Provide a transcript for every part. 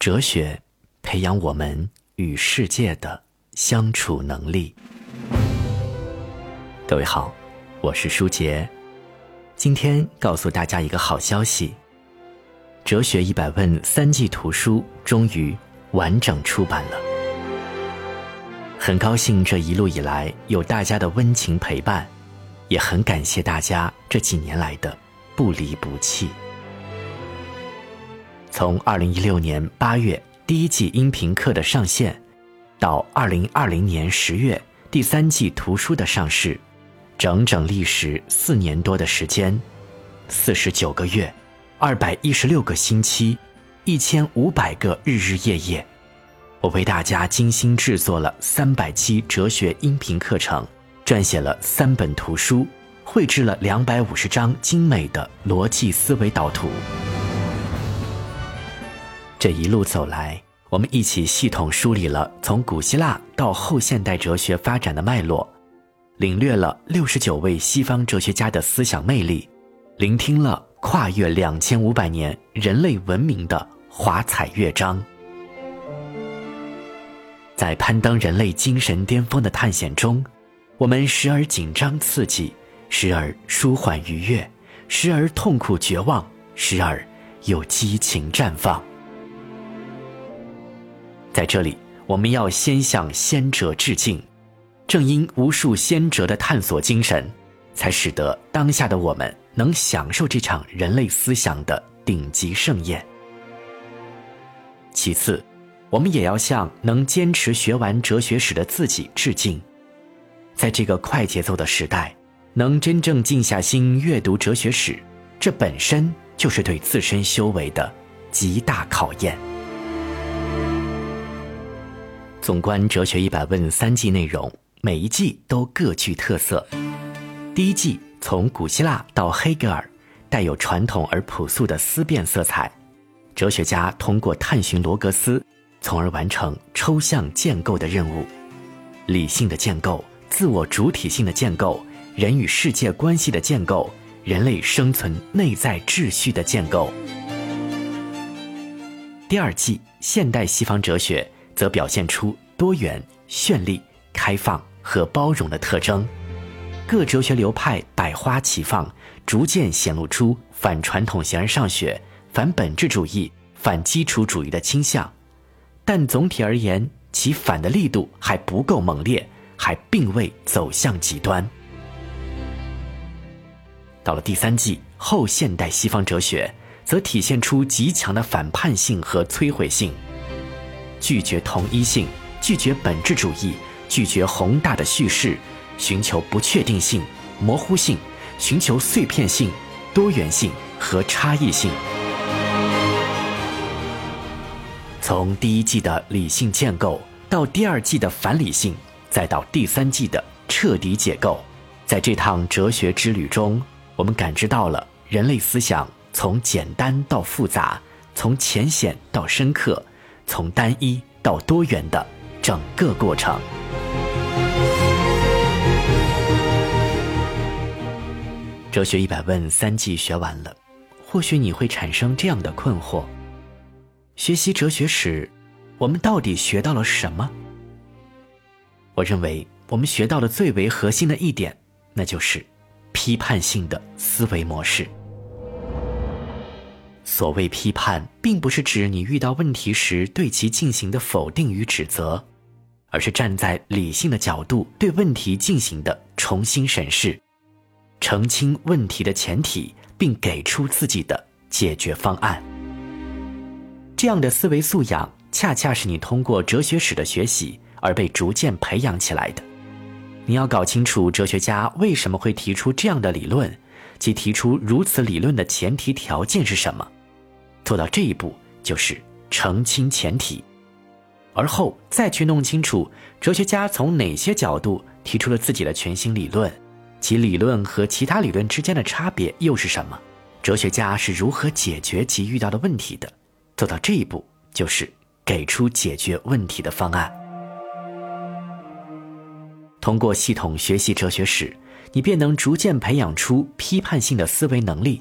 哲学培养我们与世界的相处能力。各位好，我是舒杰，今天告诉大家一个好消息：《哲学一百问》三季图书终于完整出版了。很高兴这一路以来有大家的温情陪伴，也很感谢大家这几年来的不离不弃。从二零一六年八月第一季音频课的上线，到二零二零年十月第三季图书的上市，整整历时四年多的时间，四十九个月，二百一十六个星期，一千五百个日日夜夜，我为大家精心制作了三百期哲学音频课程，撰写了三本图书，绘制了两百五十张精美的逻辑思维导图。这一路走来，我们一起系统梳理了从古希腊到后现代哲学发展的脉络，领略了六十九位西方哲学家的思想魅力，聆听了跨越两千五百年人类文明的华彩乐章。在攀登人类精神巅峰的探险中，我们时而紧张刺激，时而舒缓愉悦，时而痛苦绝望，时而又激情绽放。在这里，我们要先向先哲致敬。正因无数先哲的探索精神，才使得当下的我们能享受这场人类思想的顶级盛宴。其次，我们也要向能坚持学完哲学史的自己致敬。在这个快节奏的时代，能真正静下心阅读哲学史，这本身就是对自身修为的极大考验。纵观《哲学一百问》三季内容，每一季都各具特色。第一季从古希腊到黑格尔，带有传统而朴素的思辨色彩。哲学家通过探寻罗格斯，从而完成抽象建构的任务：理性的建构、自我主体性的建构、人与世界关系的建构、人类生存内在秩序的建构。第二季现代西方哲学。则表现出多元、绚丽、开放和包容的特征，各哲学流派百花齐放，逐渐显露出反传统形而上学、反本质主义、反基础主义的倾向，但总体而言，其反的力度还不够猛烈，还并未走向极端。到了第三季，后现代西方哲学则体现出极强的反叛性和摧毁性。拒绝同一性，拒绝本质主义，拒绝宏大的叙事，寻求不确定性、模糊性，寻求碎片性、多元性和差异性。从第一季的理性建构，到第二季的反理性，再到第三季的彻底解构，在这趟哲学之旅中，我们感知到了人类思想从简单到复杂，从浅显到深刻。从单一到多元的整个过程。哲学一百问三季学完了，或许你会产生这样的困惑：学习哲学史，我们到底学到了什么？我认为我们学到的最为核心的一点，那就是批判性的思维模式。所谓批判，并不是指你遇到问题时对其进行的否定与指责，而是站在理性的角度对问题进行的重新审视，澄清问题的前提，并给出自己的解决方案。这样的思维素养，恰恰是你通过哲学史的学习而被逐渐培养起来的。你要搞清楚哲学家为什么会提出这样的理论，及提出如此理论的前提条件是什么。做到这一步就是澄清前提，而后再去弄清楚哲学家从哪些角度提出了自己的全新理论，其理论和其他理论之间的差别又是什么？哲学家是如何解决其遇到的问题的？做到这一步就是给出解决问题的方案。通过系统学习哲学史，你便能逐渐培养出批判性的思维能力。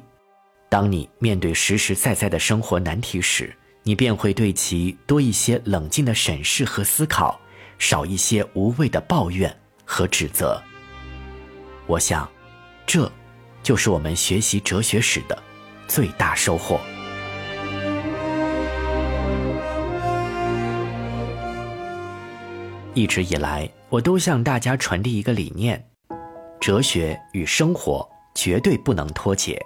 当你面对实实在在的生活难题时，你便会对其多一些冷静的审视和思考，少一些无谓的抱怨和指责。我想，这，就是我们学习哲学史的最大收获。一直以来，我都向大家传递一个理念：哲学与生活绝对不能脱节。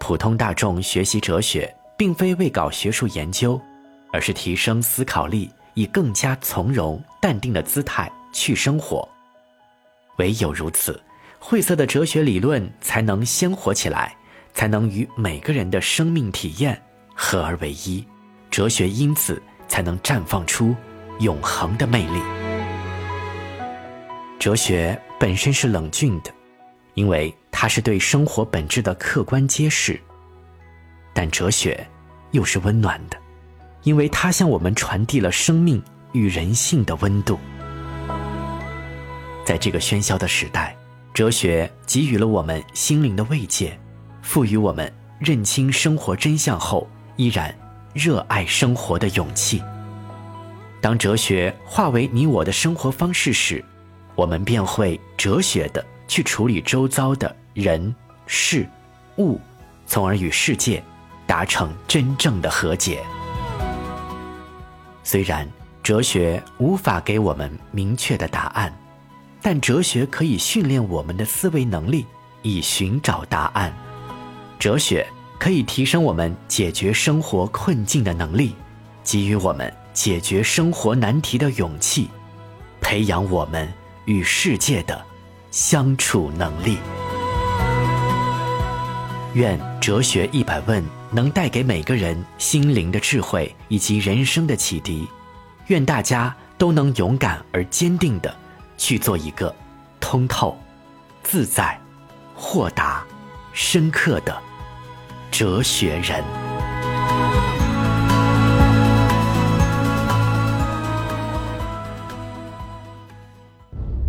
普通大众学习哲学，并非为搞学术研究，而是提升思考力，以更加从容淡定的姿态去生活。唯有如此，晦涩的哲学理论才能鲜活起来，才能与每个人的生命体验合而为一，哲学因此才能绽放出永恒的魅力。哲学本身是冷峻的，因为。它是对生活本质的客观揭示，但哲学又是温暖的，因为它向我们传递了生命与人性的温度。在这个喧嚣的时代，哲学给予了我们心灵的慰藉，赋予我们认清生活真相后依然热爱生活的勇气。当哲学化为你我的生活方式时，我们便会哲学的去处理周遭的。人、事、物，从而与世界达成真正的和解。虽然哲学无法给我们明确的答案，但哲学可以训练我们的思维能力，以寻找答案。哲学可以提升我们解决生活困境的能力，给予我们解决生活难题的勇气，培养我们与世界的相处能力。愿哲学一百问能带给每个人心灵的智慧以及人生的启迪。愿大家都能勇敢而坚定的去做一个通透、自在、豁达、深刻的哲学人。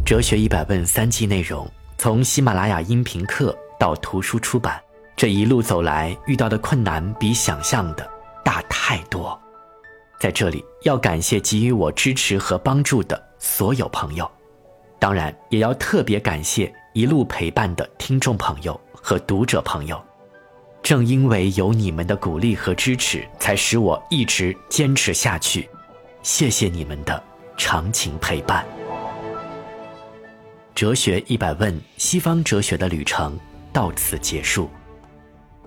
哲学一百问三季内容，从喜马拉雅音频课到图书出版。这一路走来，遇到的困难比想象的大太多。在这里，要感谢给予我支持和帮助的所有朋友，当然也要特别感谢一路陪伴的听众朋友和读者朋友。正因为有你们的鼓励和支持，才使我一直坚持下去。谢谢你们的长情陪伴。哲学一百问：西方哲学的旅程到此结束。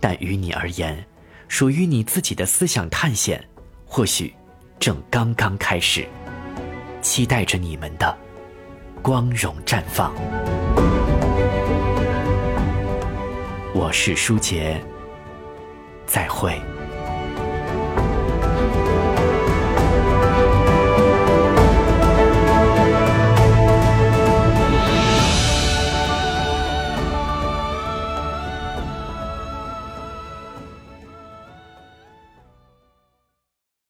但于你而言，属于你自己的思想探险，或许正刚刚开始。期待着你们的光荣绽放。我是舒杰，再会。